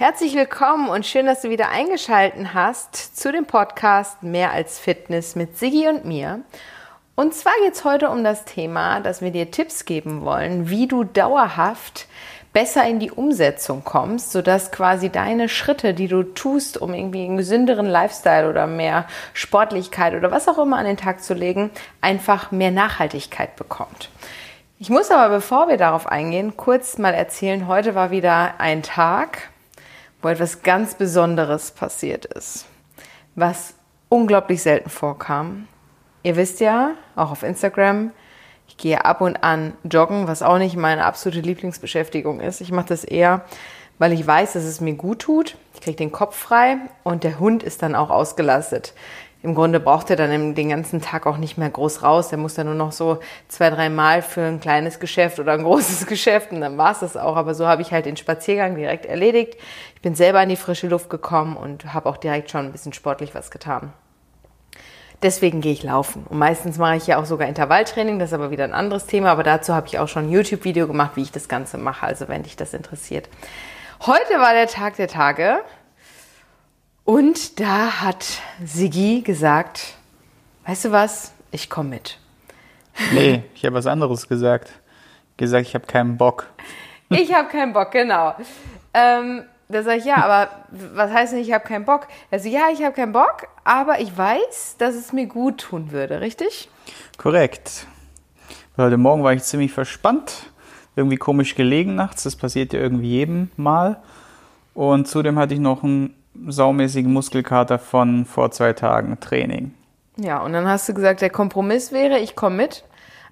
Herzlich willkommen und schön, dass du wieder eingeschalten hast zu dem Podcast Mehr als Fitness mit Siggi und mir. Und zwar geht es heute um das Thema, dass wir dir Tipps geben wollen, wie du dauerhaft besser in die Umsetzung kommst, sodass quasi deine Schritte, die du tust, um irgendwie einen gesünderen Lifestyle oder mehr Sportlichkeit oder was auch immer an den Tag zu legen, einfach mehr Nachhaltigkeit bekommt. Ich muss aber, bevor wir darauf eingehen, kurz mal erzählen, heute war wieder ein Tag, wo etwas ganz Besonderes passiert ist, was unglaublich selten vorkam. Ihr wisst ja, auch auf Instagram, ich gehe ab und an joggen, was auch nicht meine absolute Lieblingsbeschäftigung ist. Ich mache das eher, weil ich weiß, dass es mir gut tut. Ich kriege den Kopf frei und der Hund ist dann auch ausgelastet im Grunde braucht er dann den ganzen Tag auch nicht mehr groß raus. Der muss dann nur noch so zwei, drei Mal für ein kleines Geschäft oder ein großes Geschäft und dann war es das auch. Aber so habe ich halt den Spaziergang direkt erledigt. Ich bin selber in die frische Luft gekommen und habe auch direkt schon ein bisschen sportlich was getan. Deswegen gehe ich laufen. Und meistens mache ich ja auch sogar Intervalltraining, das ist aber wieder ein anderes Thema. Aber dazu habe ich auch schon ein YouTube-Video gemacht, wie ich das Ganze mache, also wenn dich das interessiert. Heute war der Tag der Tage. Und da hat Sigi gesagt, weißt du was, ich komme mit. Nee, ich habe was anderes gesagt. Gesagt, ich habe keinen Bock. Ich habe keinen Bock, genau. Ähm, da sage ich, ja, aber was heißt denn, ich habe keinen Bock? Also ja, ich habe keinen Bock, aber ich weiß, dass es mir gut tun würde, richtig? Korrekt. Heute Morgen war ich ziemlich verspannt, irgendwie komisch gelegen nachts, das passiert ja irgendwie jedem Mal. Und zudem hatte ich noch einen saumäßigen Muskelkater von vor zwei Tagen Training. Ja, und dann hast du gesagt, der Kompromiss wäre, ich komme mit,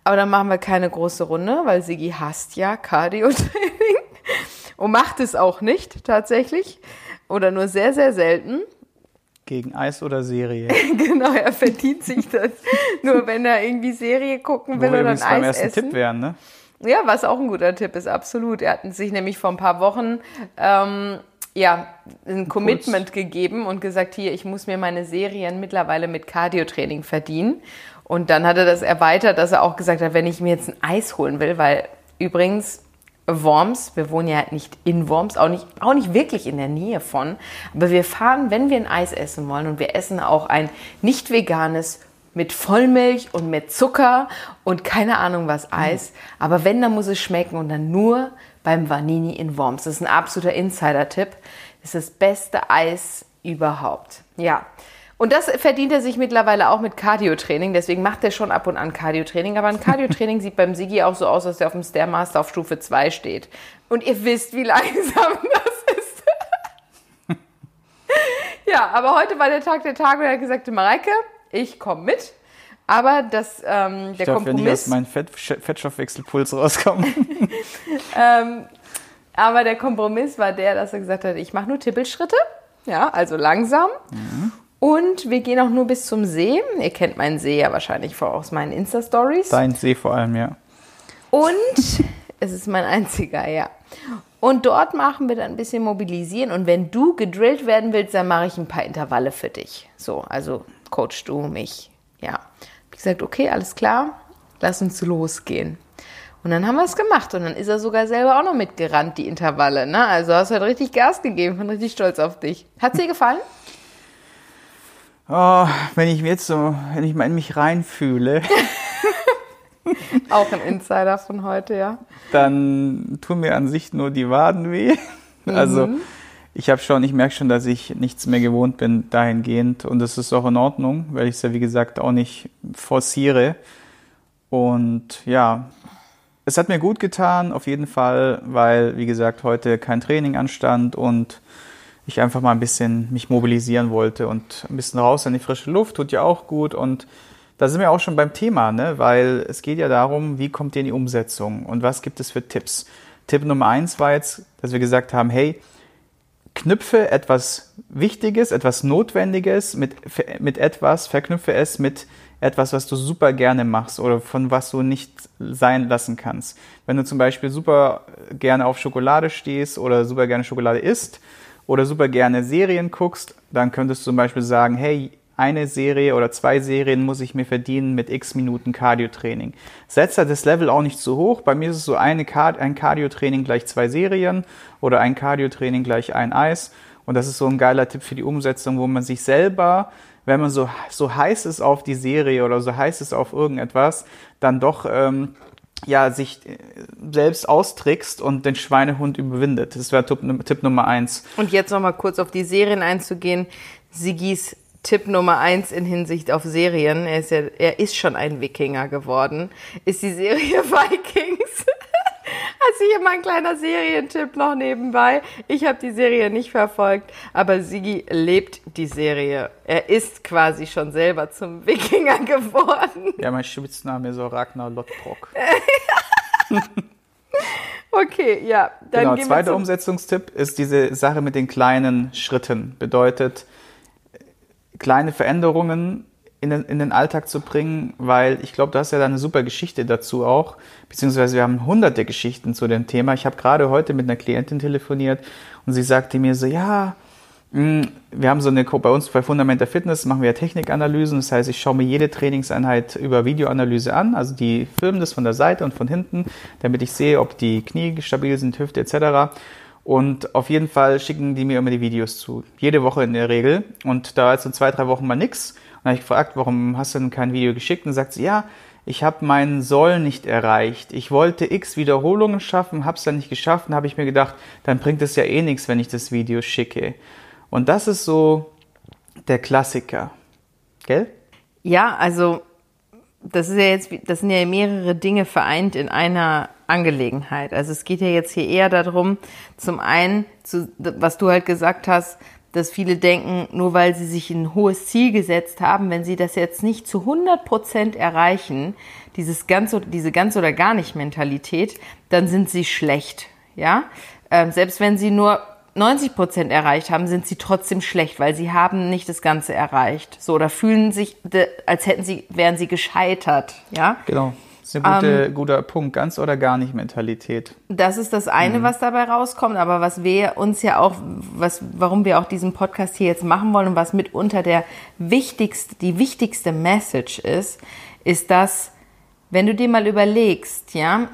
aber dann machen wir keine große Runde, weil Sigi hasst ja Cardio-Training und macht es auch nicht tatsächlich oder nur sehr, sehr selten. Gegen Eis oder Serie. genau, er verdient sich das. nur wenn er irgendwie Serie gucken will Wo oder ein Eis beim ersten essen. Tipp wären, ne? Ja, was auch ein guter Tipp ist, absolut. Er hat sich nämlich vor ein paar Wochen ähm, ja, ein Commitment gegeben und gesagt, hier, ich muss mir meine Serien mittlerweile mit Cardio-Training verdienen. Und dann hat er das erweitert, dass er auch gesagt hat, wenn ich mir jetzt ein Eis holen will, weil übrigens Worms, wir wohnen ja nicht in Worms, auch nicht, auch nicht wirklich in der Nähe von, aber wir fahren, wenn wir ein Eis essen wollen und wir essen auch ein nicht veganes mit Vollmilch und mit Zucker und keine Ahnung was Eis, mhm. aber wenn, dann muss es schmecken und dann nur beim Vanini in Worms. Das ist ein absoluter Insider-Tipp. Das ist das beste Eis überhaupt. Ja. Und das verdient er sich mittlerweile auch mit Cardio-Training. Deswegen macht er schon ab und an Cardio-Training. Aber ein Cardio-Training sieht beim Sigi auch so aus, als er auf dem Stairmaster auf Stufe 2 steht. Und ihr wisst, wie langsam das ist. ja, aber heute war der Tag der Tage und er hat gesagt, Mareike, ich komme mit. Aber das, ähm, der ich darf Kompromiss. Ja nicht aus meinem Fett, Fettstoffwechselpuls rauskommen. ähm, aber der Kompromiss war der, dass er gesagt hat, ich mache nur Tippelschritte, ja, also langsam. Mhm. Und wir gehen auch nur bis zum See. Ihr kennt meinen See ja wahrscheinlich aus meinen Insta-Stories. Dein See vor allem, ja. Und es ist mein einziger, ja. Und dort machen wir dann ein bisschen mobilisieren. Und wenn du gedrillt werden willst, dann mache ich ein paar Intervalle für dich. So, also coach du mich, ja gesagt, okay, alles klar, lass uns losgehen. Und dann haben wir es gemacht und dann ist er sogar selber auch noch mitgerannt, die Intervalle. Ne? Also hast du halt richtig Gas gegeben, bin richtig stolz auf dich. Hat es dir gefallen? Oh, wenn ich jetzt so, wenn ich mal in mich reinfühle. auch ein Insider von heute, ja. Dann tun mir an sich nur die Waden weh. Also mhm ich habe schon, ich merke schon, dass ich nichts mehr gewohnt bin dahingehend und das ist auch in Ordnung, weil ich es ja wie gesagt auch nicht forciere. Und ja, es hat mir gut getan, auf jeden Fall, weil wie gesagt heute kein Training anstand und ich einfach mal ein bisschen mich mobilisieren wollte und ein bisschen raus in die frische Luft, tut ja auch gut und da sind wir auch schon beim Thema, ne? weil es geht ja darum, wie kommt ihr in die Umsetzung und was gibt es für Tipps. Tipp Nummer eins war jetzt, dass wir gesagt haben, hey, knüpfe etwas Wichtiges, etwas Notwendiges mit, mit etwas, verknüpfe es mit etwas, was du super gerne machst oder von was du nicht sein lassen kannst. Wenn du zum Beispiel super gerne auf Schokolade stehst oder super gerne Schokolade isst oder super gerne Serien guckst, dann könntest du zum Beispiel sagen, hey, eine Serie oder zwei Serien muss ich mir verdienen mit x Minuten Cardio-Training. Setzt das Level auch nicht zu hoch. Bei mir ist es so eine Card ein Cardio-Training gleich zwei Serien oder ein Cardio-Training gleich ein Eis. Und das ist so ein geiler Tipp für die Umsetzung, wo man sich selber, wenn man so, so heiß ist auf die Serie oder so heiß ist auf irgendetwas, dann doch ähm, ja, sich äh, selbst austrickst und den Schweinehund überwindet. Das wäre Tipp, Tipp Nummer eins. Und jetzt nochmal kurz auf die Serien einzugehen. Sigis Tipp Nummer eins in Hinsicht auf Serien, er ist, ja, er ist schon ein Wikinger geworden, ist die Serie Vikings. Also hier mal ein kleiner Serientipp noch nebenbei. Ich habe die Serie nicht verfolgt, aber Sigi lebt die Serie. Er ist quasi schon selber zum Wikinger geworden. Ja, mein Spitzname ist so Ragnar Lothbrok. okay, ja. Dann genau, zweiter Umsetzungstipp ist diese Sache mit den kleinen Schritten. Bedeutet, kleine Veränderungen in den, in den Alltag zu bringen, weil ich glaube, du hast ja da eine super Geschichte dazu auch, beziehungsweise wir haben hunderte Geschichten zu dem Thema. Ich habe gerade heute mit einer Klientin telefoniert und sie sagte mir so, ja, hm, wir haben so eine, bei uns bei Fundamenta Fitness machen wir Technikanalysen, das heißt, ich schaue mir jede Trainingseinheit über Videoanalyse an, also die filmen das von der Seite und von hinten, damit ich sehe, ob die Knie stabil sind, Hüfte etc. Und auf jeden Fall schicken die mir immer die Videos zu. Jede Woche in der Regel. Und da ist so zwei, drei Wochen mal nix. Und dann habe ich gefragt, warum hast du denn kein Video geschickt? Und sagt sie, ja, ich habe meinen Soll nicht erreicht. Ich wollte x Wiederholungen schaffen, habe es dann nicht geschafft. Und habe ich mir gedacht, dann bringt es ja eh nichts, wenn ich das Video schicke. Und das ist so der Klassiker. Gell? Ja, also das ist ja jetzt, das sind ja mehrere Dinge vereint in einer Angelegenheit. Also es geht ja jetzt hier eher darum, zum einen, zu, was du halt gesagt hast, dass viele denken, nur weil sie sich ein hohes Ziel gesetzt haben, wenn sie das jetzt nicht zu 100 Prozent erreichen, dieses ganz, diese ganz oder gar nicht Mentalität, dann sind sie schlecht. Ja, ähm, selbst wenn sie nur 90 Prozent erreicht haben, sind sie trotzdem schlecht, weil sie haben nicht das Ganze erreicht. So oder fühlen sich, als hätten sie, wären sie gescheitert. Ja, genau. Das ist ein gute, ähm, guter Punkt, ganz oder gar nicht Mentalität. Das ist das eine, mhm. was dabei rauskommt, aber was wir uns ja auch, was, warum wir auch diesen Podcast hier jetzt machen wollen und was mitunter der wichtigste, die wichtigste Message ist, ist, dass, wenn du dir mal überlegst, ja,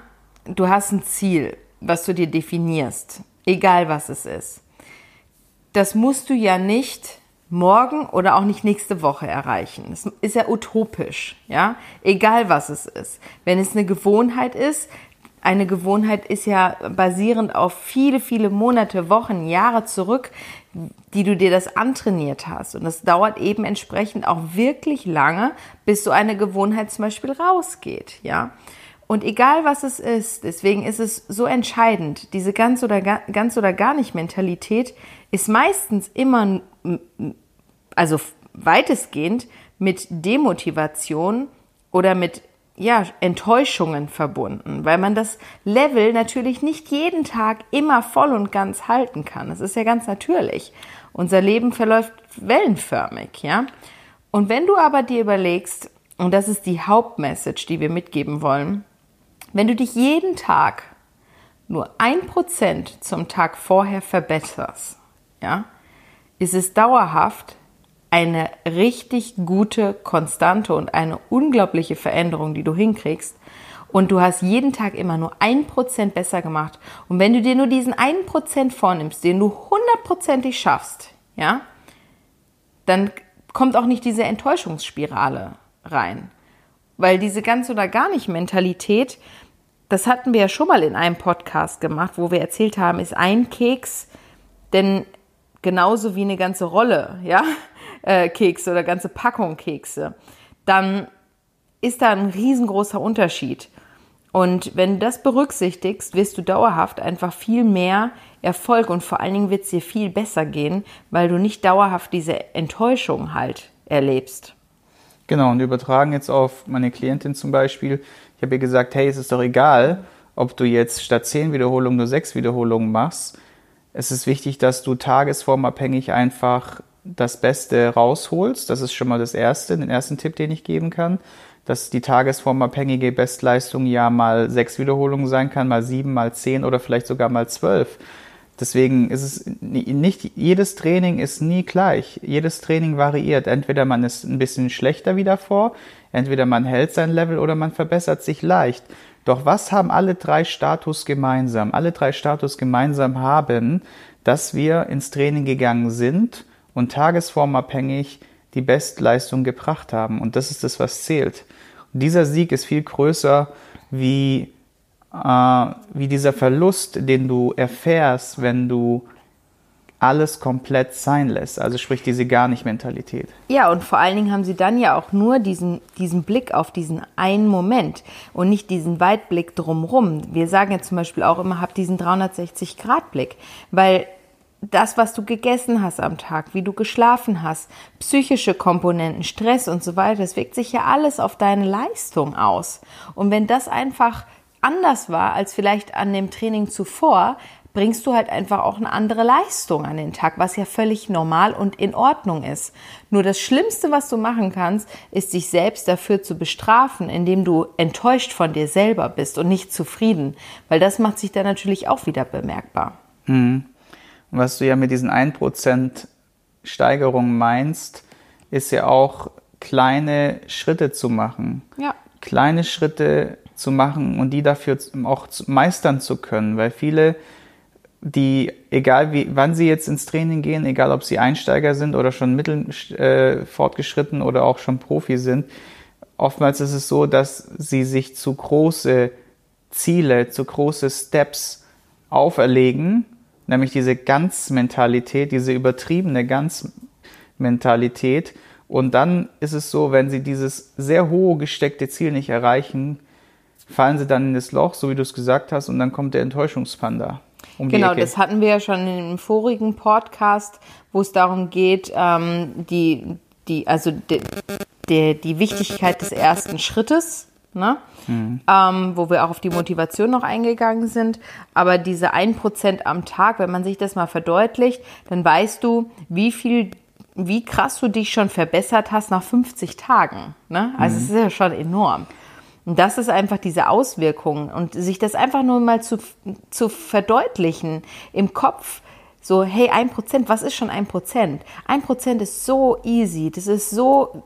du hast ein Ziel, was du dir definierst, egal was es ist. Das musst du ja nicht morgen oder auch nicht nächste Woche erreichen. Das ist ja utopisch, ja? Egal was es ist. Wenn es eine Gewohnheit ist, eine Gewohnheit ist ja basierend auf viele, viele Monate, Wochen, Jahre zurück, die du dir das antrainiert hast. Und das dauert eben entsprechend auch wirklich lange, bis so eine Gewohnheit zum Beispiel rausgeht, ja? Und egal was es ist, deswegen ist es so entscheidend, diese ganz oder gar, ganz oder gar nicht Mentalität ist meistens immer also weitestgehend mit Demotivation oder mit ja, Enttäuschungen verbunden, weil man das Level natürlich nicht jeden Tag immer voll und ganz halten kann. Das ist ja ganz natürlich. Unser Leben verläuft wellenförmig, ja. Und wenn du aber dir überlegst, und das ist die Hauptmessage, die wir mitgeben wollen, wenn du dich jeden Tag nur ein Prozent zum Tag vorher verbesserst, ja, ist es dauerhaft eine richtig gute Konstante und eine unglaubliche Veränderung, die du hinkriegst. Und du hast jeden Tag immer nur ein Prozent besser gemacht. Und wenn du dir nur diesen einen Prozent vornimmst, den du hundertprozentig schaffst, ja, dann kommt auch nicht diese Enttäuschungsspirale rein. Weil diese ganz oder gar nicht Mentalität, das hatten wir ja schon mal in einem Podcast gemacht, wo wir erzählt haben, ist ein Keks denn genauso wie eine ganze Rolle, ja? äh, Kekse oder ganze Packung Kekse, dann ist da ein riesengroßer Unterschied. Und wenn du das berücksichtigst, wirst du dauerhaft einfach viel mehr Erfolg und vor allen Dingen wird es dir viel besser gehen, weil du nicht dauerhaft diese Enttäuschung halt erlebst. Genau, und übertragen jetzt auf meine Klientin zum Beispiel. Ich habe ihr gesagt, hey, es ist doch egal, ob du jetzt statt zehn Wiederholungen nur sechs Wiederholungen machst. Es ist wichtig, dass du tagesformabhängig einfach das Beste rausholst. Das ist schon mal das Erste, den ersten Tipp, den ich geben kann. Dass die tagesformabhängige Bestleistung ja mal sechs Wiederholungen sein kann, mal sieben, mal zehn oder vielleicht sogar mal zwölf. Deswegen ist es nicht jedes Training ist nie gleich. Jedes Training variiert. Entweder man ist ein bisschen schlechter wie davor, entweder man hält sein Level oder man verbessert sich leicht. Doch was haben alle drei Status gemeinsam? Alle drei Status gemeinsam haben, dass wir ins Training gegangen sind und tagesformabhängig die Bestleistung gebracht haben. Und das ist das, was zählt. Und dieser Sieg ist viel größer wie äh, wie dieser Verlust, den du erfährst, wenn du alles komplett sein lässt. Also sprich diese gar nicht Mentalität. Ja, und vor allen Dingen haben sie dann ja auch nur diesen, diesen Blick auf diesen einen Moment und nicht diesen Weitblick drumrum. Wir sagen ja zum Beispiel auch immer, hab diesen 360-Grad-Blick, weil das, was du gegessen hast am Tag, wie du geschlafen hast, psychische Komponenten, Stress und so weiter, das wirkt sich ja alles auf deine Leistung aus. Und wenn das einfach anders war als vielleicht an dem Training zuvor, bringst du halt einfach auch eine andere Leistung an den Tag, was ja völlig normal und in Ordnung ist. Nur das Schlimmste, was du machen kannst, ist dich selbst dafür zu bestrafen, indem du enttäuscht von dir selber bist und nicht zufrieden, weil das macht sich dann natürlich auch wieder bemerkbar. Mhm. Und was du ja mit diesen 1% Steigerung meinst, ist ja auch kleine Schritte zu machen. Ja. Kleine Schritte zu machen und die dafür auch meistern zu können, weil viele, die, egal wie, wann sie jetzt ins Training gehen, egal ob sie Einsteiger sind oder schon mittel äh, fortgeschritten oder auch schon Profi sind, oftmals ist es so, dass sie sich zu große Ziele, zu große Steps auferlegen, nämlich diese Ganzmentalität, diese übertriebene Ganzmentalität. Und dann ist es so, wenn sie dieses sehr hohe gesteckte Ziel nicht erreichen, fallen sie dann in das Loch, so wie du es gesagt hast, und dann kommt der Enttäuschungspanda. Um genau, das hatten wir ja schon dem vorigen Podcast, wo es darum geht, ähm, die, die, also de, de, die Wichtigkeit des ersten Schrittes, ne? Mhm. Ähm, wo wir auch auf die Motivation noch eingegangen sind. Aber diese 1% am Tag, wenn man sich das mal verdeutlicht, dann weißt du, wie viel wie krass du dich schon verbessert hast nach 50 Tagen. Ne? Also mhm. es ist ja schon enorm. Und das ist einfach diese Auswirkung und sich das einfach nur mal zu, zu verdeutlichen im Kopf. So, hey, ein Prozent, was ist schon ein Prozent? Ein Prozent ist so easy, das ist so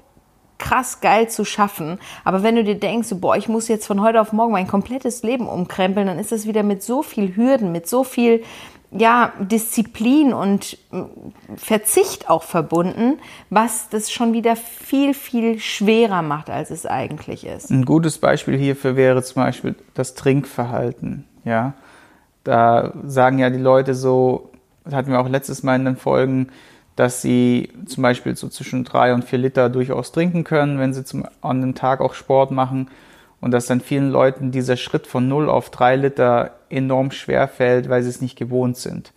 krass geil zu schaffen. Aber wenn du dir denkst, boah, ich muss jetzt von heute auf morgen mein komplettes Leben umkrempeln, dann ist das wieder mit so viel Hürden, mit so viel ja, Disziplin und äh, Verzicht auch verbunden, was das schon wieder viel, viel schwerer macht, als es eigentlich ist. Ein gutes Beispiel hierfür wäre zum Beispiel das Trinkverhalten. Ja, da sagen ja die Leute so, hatten wir auch letztes Mal in den Folgen, dass sie zum Beispiel so zwischen drei und vier Liter durchaus trinken können, wenn sie zum, an dem Tag auch Sport machen und dass dann vielen Leuten dieser Schritt von 0 auf 3 Liter enorm schwer fällt, weil sie es nicht gewohnt sind.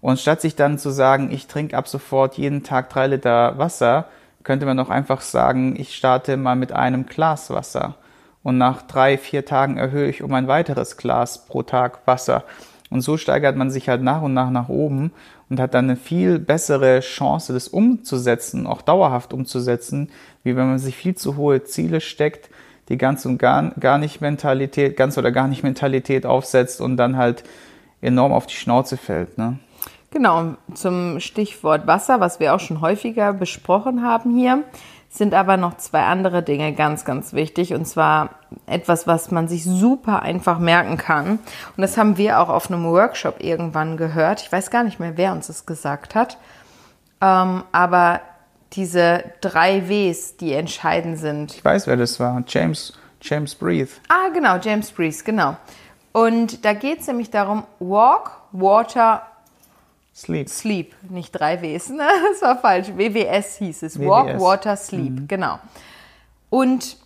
Und statt sich dann zu sagen, ich trinke ab sofort jeden Tag 3 Liter Wasser, könnte man auch einfach sagen, ich starte mal mit einem Glas Wasser. Und nach drei, vier Tagen erhöhe ich um ein weiteres Glas pro Tag Wasser. Und so steigert man sich halt nach und nach nach oben und hat dann eine viel bessere Chance, das umzusetzen, auch dauerhaft umzusetzen, wie wenn man sich viel zu hohe Ziele steckt, die ganz und gar, gar nicht Mentalität, ganz oder gar nicht Mentalität aufsetzt und dann halt enorm auf die Schnauze fällt. Ne? Genau, zum Stichwort Wasser, was wir auch schon häufiger besprochen haben hier, sind aber noch zwei andere Dinge ganz, ganz wichtig. Und zwar etwas, was man sich super einfach merken kann. Und das haben wir auch auf einem Workshop irgendwann gehört. Ich weiß gar nicht mehr, wer uns das gesagt hat. Ähm, aber diese drei Ws, die entscheidend sind. Ich weiß, wer das war. James, James Breathe. Ah, genau, James Breathe, genau. Und da geht es nämlich darum, Walk, Water, Sleep. Sleep. Nicht drei Ws, ne? das war falsch. WWS hieß es. WWS. Walk, Water, Sleep, mhm. genau. Und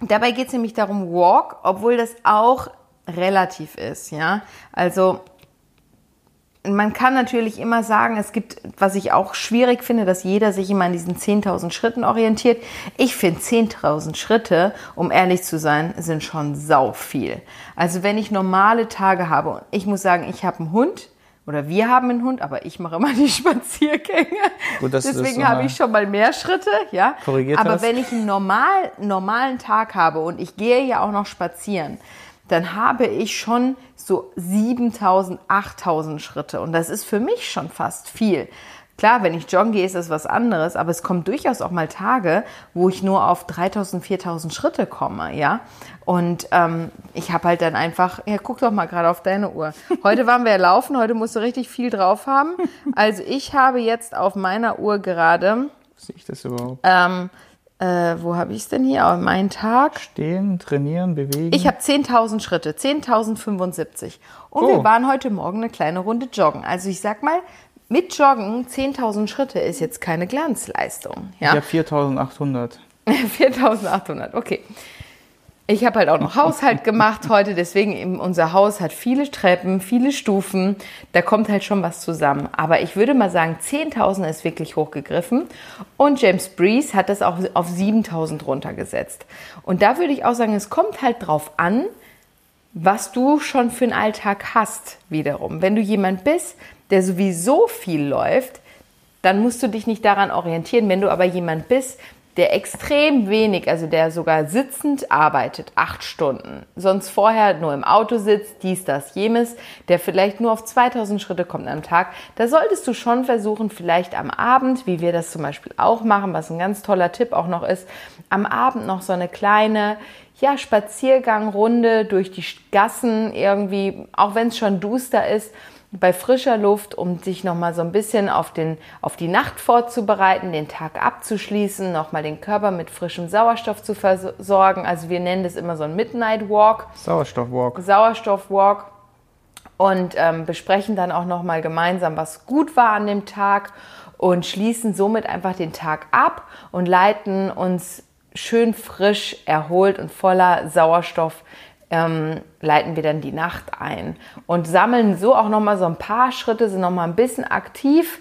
dabei geht es nämlich darum, Walk, obwohl das auch relativ ist, ja. Also man kann natürlich immer sagen, es gibt, was ich auch schwierig finde, dass jeder sich immer an diesen 10.000 Schritten orientiert. Ich finde 10.000 Schritte, um ehrlich zu sein, sind schon sau viel. Also wenn ich normale Tage habe und ich muss sagen, ich habe einen Hund, oder wir haben einen Hund, aber ich mache immer die Spaziergänge. Gut, Deswegen habe ich schon mal mehr Schritte, ja. Korrigiert aber hast. wenn ich einen normal, normalen Tag habe und ich gehe ja auch noch spazieren, dann habe ich schon so 7000, 8000 Schritte. Und das ist für mich schon fast viel. Klar, wenn ich joggen gehe, ist das was anderes, aber es kommt durchaus auch mal Tage, wo ich nur auf 3000, 4000 Schritte komme, ja. Und ähm, ich habe halt dann einfach, ja, guck doch mal gerade auf deine Uhr. Heute waren wir ja laufen, heute musst du richtig viel drauf haben. Also ich habe jetzt auf meiner Uhr gerade. Sehe ich das überhaupt? Ähm, äh, wo habe ich es denn hier? Auf meinen Tag. Stehen, trainieren, bewegen. Ich habe 10.000 Schritte, 10.075. Und oh. wir waren heute Morgen eine kleine Runde joggen. Also ich sag mal, mit Joggen 10.000 Schritte ist jetzt keine Glanzleistung. Ja? Ich habe 4.800. 4.800, okay. Ich habe halt auch noch Haushalt gemacht heute, deswegen unser Haus hat viele Treppen, viele Stufen. Da kommt halt schon was zusammen. Aber ich würde mal sagen, 10.000 ist wirklich hochgegriffen. Und James Breeze hat das auch auf 7.000 runtergesetzt. Und da würde ich auch sagen, es kommt halt drauf an, was du schon für einen Alltag hast, wiederum. Wenn du jemand bist, der sowieso viel läuft, dann musst du dich nicht daran orientieren. Wenn du aber jemand bist, der extrem wenig, also der sogar sitzend arbeitet, acht Stunden, sonst vorher nur im Auto sitzt, dies, das, jenes, der vielleicht nur auf 2000 Schritte kommt am Tag, da solltest du schon versuchen, vielleicht am Abend, wie wir das zum Beispiel auch machen, was ein ganz toller Tipp auch noch ist, am Abend noch so eine kleine, ja, Spaziergangrunde durch die Gassen irgendwie, auch wenn es schon duster ist, bei frischer Luft, um sich nochmal so ein bisschen auf, den, auf die Nacht vorzubereiten, den Tag abzuschließen, nochmal den Körper mit frischem Sauerstoff zu versorgen. Also wir nennen das immer so ein Midnight Walk. Sauerstoffwalk. Sauerstoffwalk. Und ähm, besprechen dann auch nochmal gemeinsam, was gut war an dem Tag und schließen somit einfach den Tag ab und leiten uns schön frisch, erholt und voller Sauerstoff ähm, leiten wir dann die Nacht ein und sammeln so auch nochmal so ein paar Schritte, sind nochmal ein bisschen aktiv,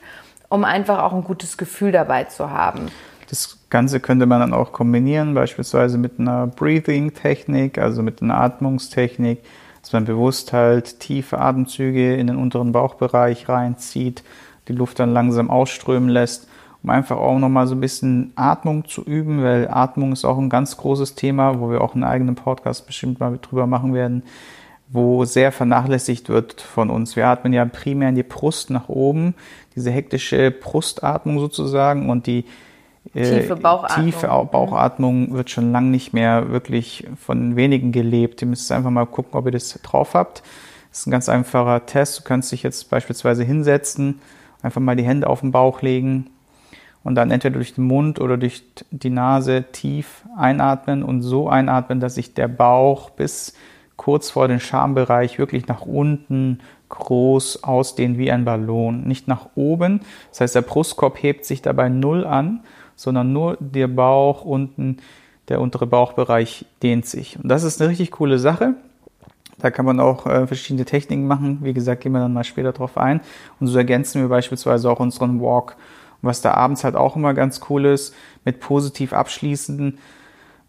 um einfach auch ein gutes Gefühl dabei zu haben. Das Ganze könnte man dann auch kombinieren, beispielsweise mit einer Breathing-Technik, also mit einer Atmungstechnik, dass man bewusst halt tiefe Atemzüge in den unteren Bauchbereich reinzieht, die Luft dann langsam ausströmen lässt um einfach auch nochmal so ein bisschen Atmung zu üben, weil Atmung ist auch ein ganz großes Thema, wo wir auch einen eigenen Podcast bestimmt mal drüber machen werden, wo sehr vernachlässigt wird von uns. Wir atmen ja primär in die Brust nach oben, diese hektische Brustatmung sozusagen und die äh, tiefe Bauchatmung, tiefe Bauchatmung wird schon lange nicht mehr wirklich von wenigen gelebt. Ihr müsst einfach mal gucken, ob ihr das drauf habt. Das ist ein ganz einfacher Test. Du kannst dich jetzt beispielsweise hinsetzen, einfach mal die Hände auf den Bauch legen, und dann entweder durch den Mund oder durch die Nase tief einatmen und so einatmen, dass sich der Bauch bis kurz vor den Schambereich wirklich nach unten groß ausdehnt wie ein Ballon. Nicht nach oben, das heißt der Brustkorb hebt sich dabei null an, sondern nur der Bauch unten, der untere Bauchbereich dehnt sich. Und das ist eine richtig coole Sache. Da kann man auch äh, verschiedene Techniken machen. Wie gesagt, gehen wir dann mal später drauf ein. Und so ergänzen wir beispielsweise auch unseren Walk was da abends halt auch immer ganz cool ist, mit positiv abschließen,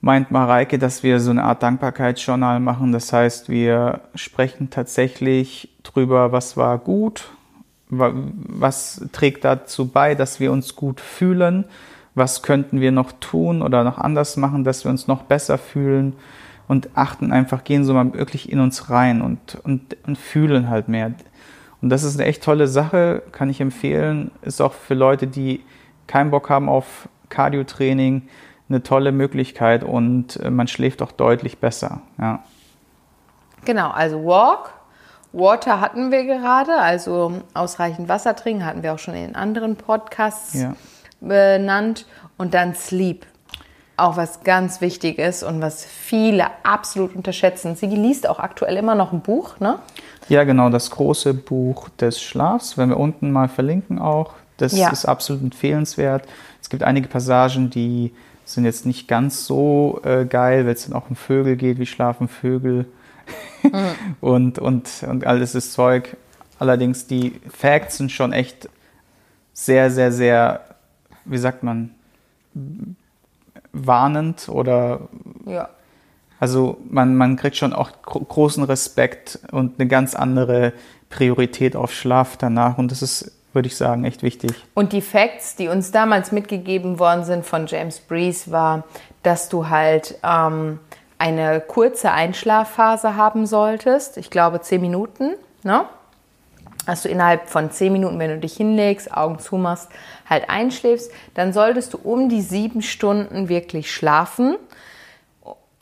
meint Mareike, dass wir so eine Art Dankbarkeitsjournal machen. Das heißt, wir sprechen tatsächlich drüber, was war gut, was trägt dazu bei, dass wir uns gut fühlen, was könnten wir noch tun oder noch anders machen, dass wir uns noch besser fühlen und achten einfach, gehen so mal wirklich in uns rein und, und, und fühlen halt mehr. Und das ist eine echt tolle Sache, kann ich empfehlen. Ist auch für Leute, die keinen Bock haben auf Cardio-Training, eine tolle Möglichkeit und äh, man schläft auch deutlich besser. Ja. Genau, also Walk, Water hatten wir gerade, also ausreichend Wasser trinken, hatten wir auch schon in anderen Podcasts ja. benannt. Und dann Sleep, auch was ganz wichtig ist und was viele absolut unterschätzen. Sie liest auch aktuell immer noch ein Buch, ne? Ja, genau, das große Buch des Schlafs, wenn wir unten mal verlinken auch. Das ja. ist absolut empfehlenswert. Es gibt einige Passagen, die sind jetzt nicht ganz so äh, geil, wenn es dann auch um Vögel geht, wie schlafen Vögel mhm. und, und, und alles das Zeug. Allerdings, die Facts sind schon echt sehr, sehr, sehr, wie sagt man, warnend oder ja. Also man, man kriegt schon auch großen Respekt und eine ganz andere Priorität auf Schlaf danach und das ist, würde ich sagen, echt wichtig. Und die Facts, die uns damals mitgegeben worden sind von James Breeze, war, dass du halt ähm, eine kurze Einschlafphase haben solltest. Ich glaube zehn Minuten. Ne? Dass du innerhalb von zehn Minuten, wenn du dich hinlegst, Augen zumachst, halt einschläfst, dann solltest du um die sieben Stunden wirklich schlafen.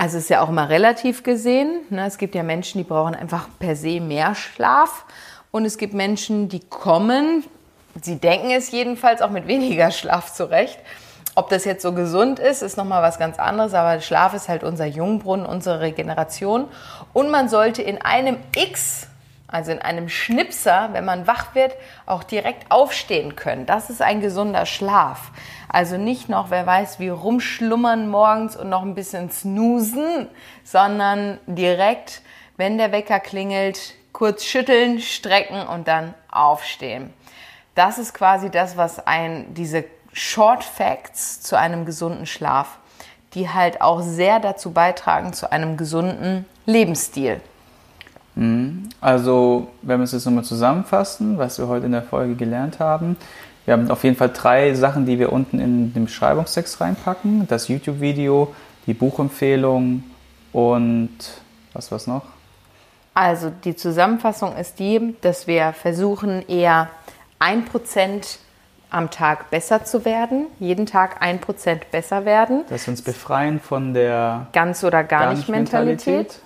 Also ist ja auch immer relativ gesehen. Ne? Es gibt ja Menschen, die brauchen einfach per se mehr Schlaf. Und es gibt Menschen, die kommen, sie denken es jedenfalls auch mit weniger Schlaf zurecht. Ob das jetzt so gesund ist, ist nochmal was ganz anderes, aber Schlaf ist halt unser Jungbrunnen, unsere Regeneration. Und man sollte in einem X, also in einem Schnipser, wenn man wach wird, auch direkt aufstehen können. Das ist ein gesunder Schlaf. Also nicht noch, wer weiß, wie rumschlummern morgens und noch ein bisschen snoosen, sondern direkt, wenn der Wecker klingelt, kurz schütteln, strecken und dann aufstehen. Das ist quasi das, was ein, diese Short Facts zu einem gesunden Schlaf, die halt auch sehr dazu beitragen zu einem gesunden Lebensstil. Mhm. Also, wenn wir es jetzt nochmal zusammenfassen, was wir heute in der Folge gelernt haben, wir haben auf jeden Fall drei Sachen, die wir unten in den Beschreibungstext reinpacken. Das YouTube-Video, die Buchempfehlung und was war's noch? Also die Zusammenfassung ist die, dass wir versuchen eher ein Prozent am Tag besser zu werden, jeden Tag ein Prozent besser werden. Dass wir uns befreien von der ganz oder gar, gar nicht Mentalität. Mentalität.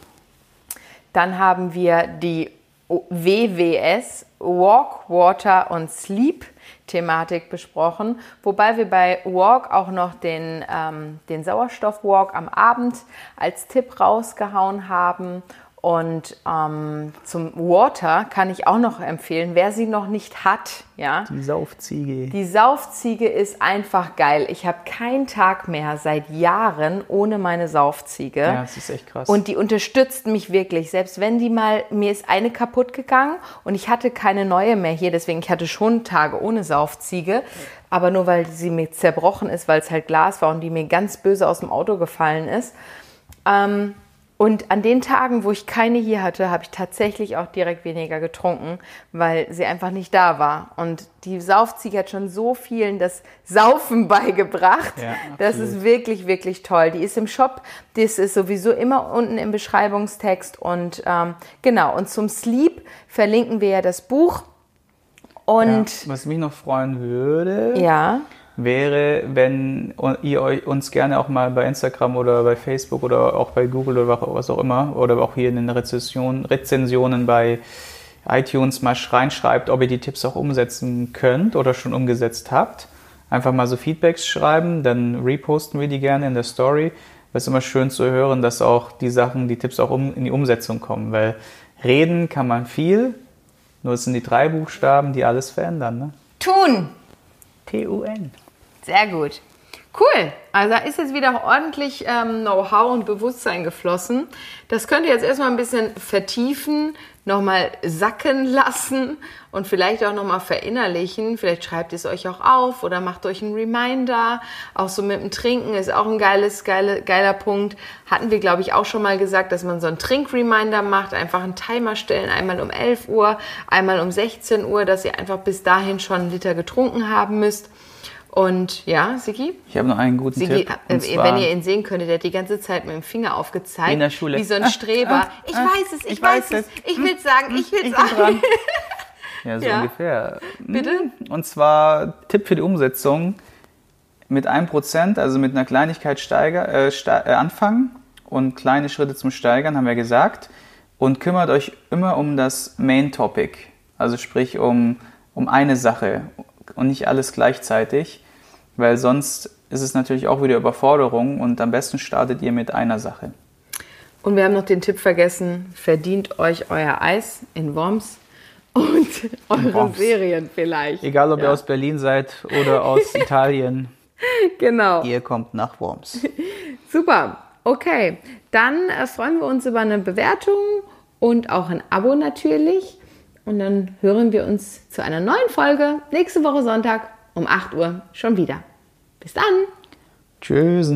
Dann haben wir die WWS, Walk, Water und Sleep Thematik besprochen, wobei wir bei Walk auch noch den, ähm, den Sauerstoff-Walk am Abend als Tipp rausgehauen haben und ähm, zum Water kann ich auch noch empfehlen, wer sie noch nicht hat, ja. Die Saufziege. Die Saufziege ist einfach geil. Ich habe keinen Tag mehr seit Jahren ohne meine Saufziege. Ja, das ist echt krass. Und die unterstützt mich wirklich. Selbst wenn die mal, mir ist eine kaputt gegangen und ich hatte keine neue mehr hier, deswegen ich hatte schon Tage ohne Saufziege. Aber nur weil sie mir zerbrochen ist, weil es halt Glas war und die mir ganz böse aus dem Auto gefallen ist. Ähm, und an den Tagen, wo ich keine hier hatte, habe ich tatsächlich auch direkt weniger getrunken, weil sie einfach nicht da war. Und die Saufziege hat schon so vielen das Saufen beigebracht. Ja, das ist wirklich, wirklich toll. Die ist im Shop, das ist sowieso immer unten im Beschreibungstext. Und ähm, genau, und zum Sleep verlinken wir ja das Buch. Und ja, was mich noch freuen würde. Ja wäre, wenn ihr euch uns gerne auch mal bei Instagram oder bei Facebook oder auch bei Google oder was auch immer oder auch hier in den Rezensionen, Rezensionen bei iTunes mal reinschreibt, ob ihr die Tipps auch umsetzen könnt oder schon umgesetzt habt. Einfach mal so Feedbacks schreiben, dann reposten wir die gerne in der Story. Es ist immer schön zu hören, dass auch die Sachen, die Tipps auch um, in die Umsetzung kommen, weil reden kann man viel, nur es sind die drei Buchstaben, die alles verändern. Ne? Tun! T-U-N. Sehr gut. Cool. Also da ist jetzt wieder ordentlich ähm, Know-how und Bewusstsein geflossen. Das könnt ihr jetzt erstmal ein bisschen vertiefen, nochmal sacken lassen und vielleicht auch nochmal verinnerlichen. Vielleicht schreibt ihr es euch auch auf oder macht euch einen Reminder. Auch so mit dem Trinken ist auch ein geiles, geile, geiler Punkt. Hatten wir, glaube ich, auch schon mal gesagt, dass man so einen Trink-Reminder macht. Einfach einen Timer stellen, einmal um 11 Uhr, einmal um 16 Uhr, dass ihr einfach bis dahin schon einen Liter getrunken haben müsst. Und ja, Sigi? Ich habe noch einen guten Sigi, Tipp. Äh, wenn ihr ihn sehen könntet, der hat die ganze Zeit mit dem Finger aufgezeigt. In der Schule. Wie so ein ah, Streber. Ah, ich ah, weiß es, ich, ich weiß, es. Ich will es sagen, ich will es sagen. Ja, so ja. ungefähr. Bitte? Und zwar Tipp für die Umsetzung. Mit einem Prozent, also mit einer Kleinigkeit steiger, äh, ste äh, anfangen und kleine Schritte zum Steigern, haben wir gesagt. Und kümmert euch immer um das Main Topic. Also sprich um, um eine Sache und nicht alles gleichzeitig weil sonst ist es natürlich auch wieder Überforderung und am besten startet ihr mit einer Sache. Und wir haben noch den Tipp vergessen, verdient euch euer Eis in Worms und eure Worms. Serien vielleicht. Egal, ob ja. ihr aus Berlin seid oder aus Italien. Genau. Ihr kommt nach Worms. Super. Okay, dann äh, freuen wir uns über eine Bewertung und auch ein Abo natürlich. Und dann hören wir uns zu einer neuen Folge nächste Woche Sonntag um 8 Uhr schon wieder. Bis dann. Tschüss.